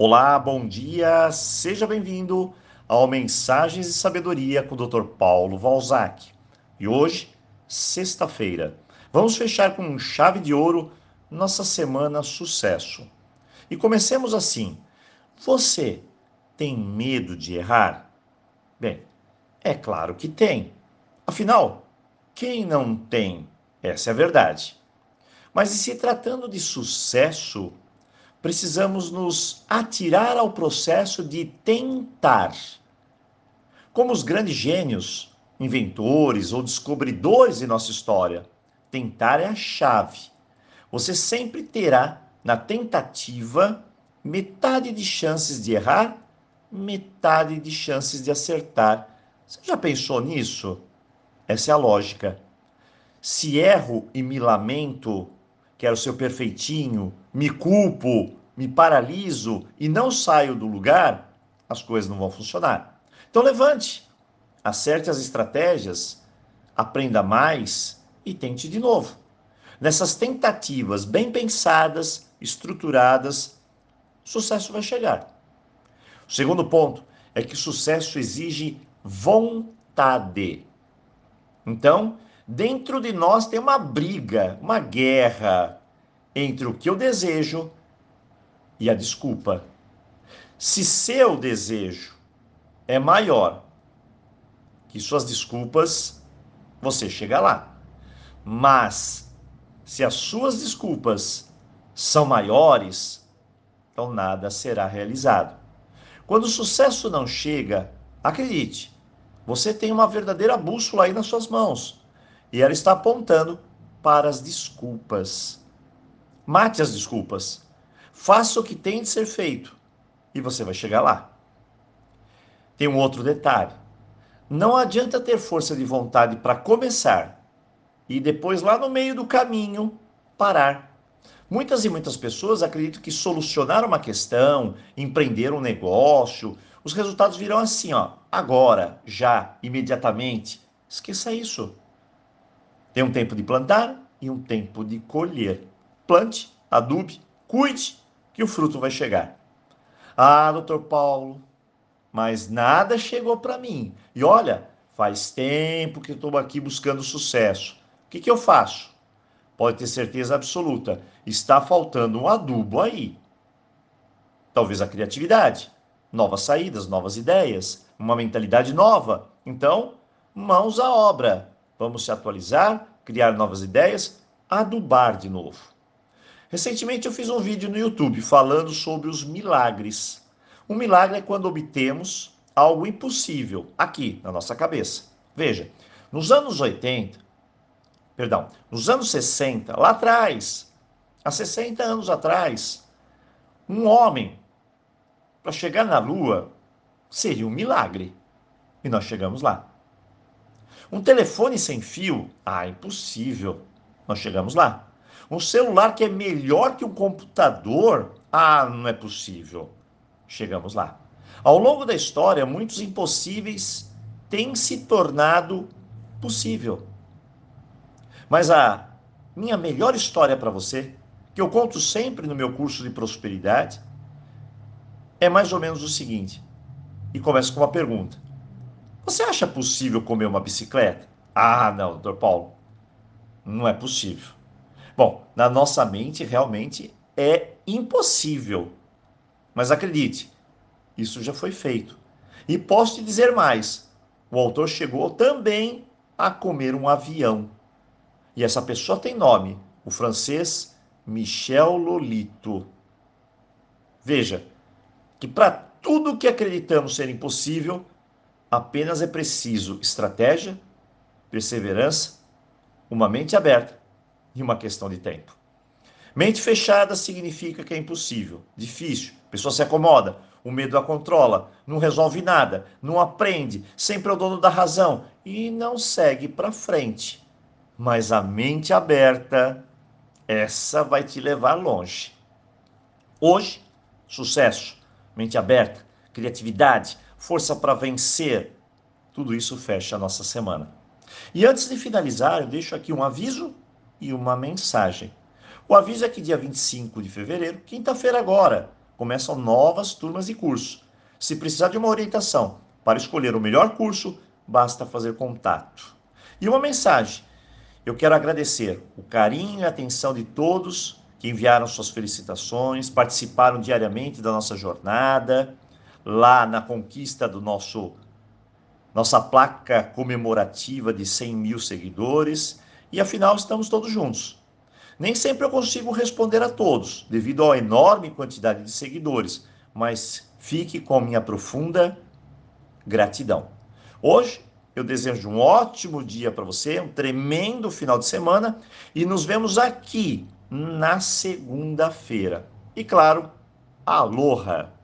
Olá, bom dia, seja bem-vindo ao Mensagens de Sabedoria com o Dr. Paulo Valzac. E hoje, sexta-feira, vamos fechar com chave de ouro nossa semana sucesso. E comecemos assim: você tem medo de errar? Bem, é claro que tem. Afinal, quem não tem? Essa é a verdade. Mas e se tratando de sucesso, precisamos nos atirar ao processo de tentar. Como os grandes gênios, inventores ou descobridores de nossa história, tentar é a chave. Você sempre terá, na tentativa, metade de chances de errar, metade de chances de acertar. Você já pensou nisso? Essa é a lógica. Se erro e me lamento, quero ser perfeitinho, me culpo, me paraliso e não saio do lugar, as coisas não vão funcionar. Então levante, acerte as estratégias, aprenda mais e tente de novo. Nessas tentativas bem pensadas, estruturadas, sucesso vai chegar. O segundo ponto é que sucesso exige vontade. Então, dentro de nós tem uma briga, uma guerra entre o que eu desejo e a desculpa. Se seu desejo é maior que suas desculpas, você chega lá. Mas se as suas desculpas são maiores, então nada será realizado. Quando o sucesso não chega, acredite, você tem uma verdadeira bússola aí nas suas mãos e ela está apontando para as desculpas. Mate as desculpas. Faça o que tem de ser feito e você vai chegar lá. Tem um outro detalhe. Não adianta ter força de vontade para começar e depois, lá no meio do caminho, parar. Muitas e muitas pessoas acreditam que solucionar uma questão, empreender um negócio, os resultados virão assim, ó, agora, já, imediatamente. Esqueça isso. Tem um tempo de plantar e um tempo de colher. Plante, adube, cuide, que o fruto vai chegar. Ah, doutor Paulo, mas nada chegou para mim. E olha, faz tempo que estou aqui buscando sucesso. O que, que eu faço? Pode ter certeza absoluta, está faltando um adubo aí. Talvez a criatividade, novas saídas, novas ideias, uma mentalidade nova. Então, mãos à obra. Vamos se atualizar, criar novas ideias, adubar de novo. Recentemente eu fiz um vídeo no YouTube falando sobre os milagres. Um milagre é quando obtemos algo impossível aqui na nossa cabeça. Veja, nos anos 80, perdão, nos anos 60, lá atrás, há 60 anos atrás, um homem para chegar na Lua seria um milagre. E nós chegamos lá. Um telefone sem fio? Ah, impossível. Nós chegamos lá. Um celular que é melhor que um computador? Ah, não é possível. Chegamos lá. Ao longo da história, muitos impossíveis têm se tornado possível. Mas a minha melhor história para você, que eu conto sempre no meu curso de prosperidade, é mais ou menos o seguinte. E começa com uma pergunta: Você acha possível comer uma bicicleta? Ah, não, doutor Paulo, não é possível. Bom, na nossa mente realmente é impossível. Mas acredite, isso já foi feito. E posso te dizer mais: o autor chegou também a comer um avião. E essa pessoa tem nome, o francês Michel Lolito. Veja que para tudo que acreditamos ser impossível, apenas é preciso estratégia, perseverança, uma mente aberta em uma questão de tempo. Mente fechada significa que é impossível, difícil, a pessoa se acomoda, o medo a controla, não resolve nada, não aprende, sempre é o dono da razão e não segue para frente. Mas a mente aberta, essa vai te levar longe. Hoje, sucesso, mente aberta, criatividade, força para vencer, tudo isso fecha a nossa semana. E antes de finalizar, eu deixo aqui um aviso e uma mensagem. O aviso é que dia 25 de fevereiro, quinta-feira agora, começam novas turmas de curso. Se precisar de uma orientação para escolher o melhor curso, basta fazer contato. E uma mensagem: eu quero agradecer o carinho e a atenção de todos que enviaram suas felicitações, participaram diariamente da nossa jornada, lá na conquista do nosso nossa placa comemorativa de 100 mil seguidores, e afinal estamos todos juntos. Nem sempre eu consigo responder a todos, devido à enorme quantidade de seguidores, mas fique com minha profunda gratidão. Hoje eu desejo um ótimo dia para você, um tremendo final de semana e nos vemos aqui na segunda-feira. E claro, aloha!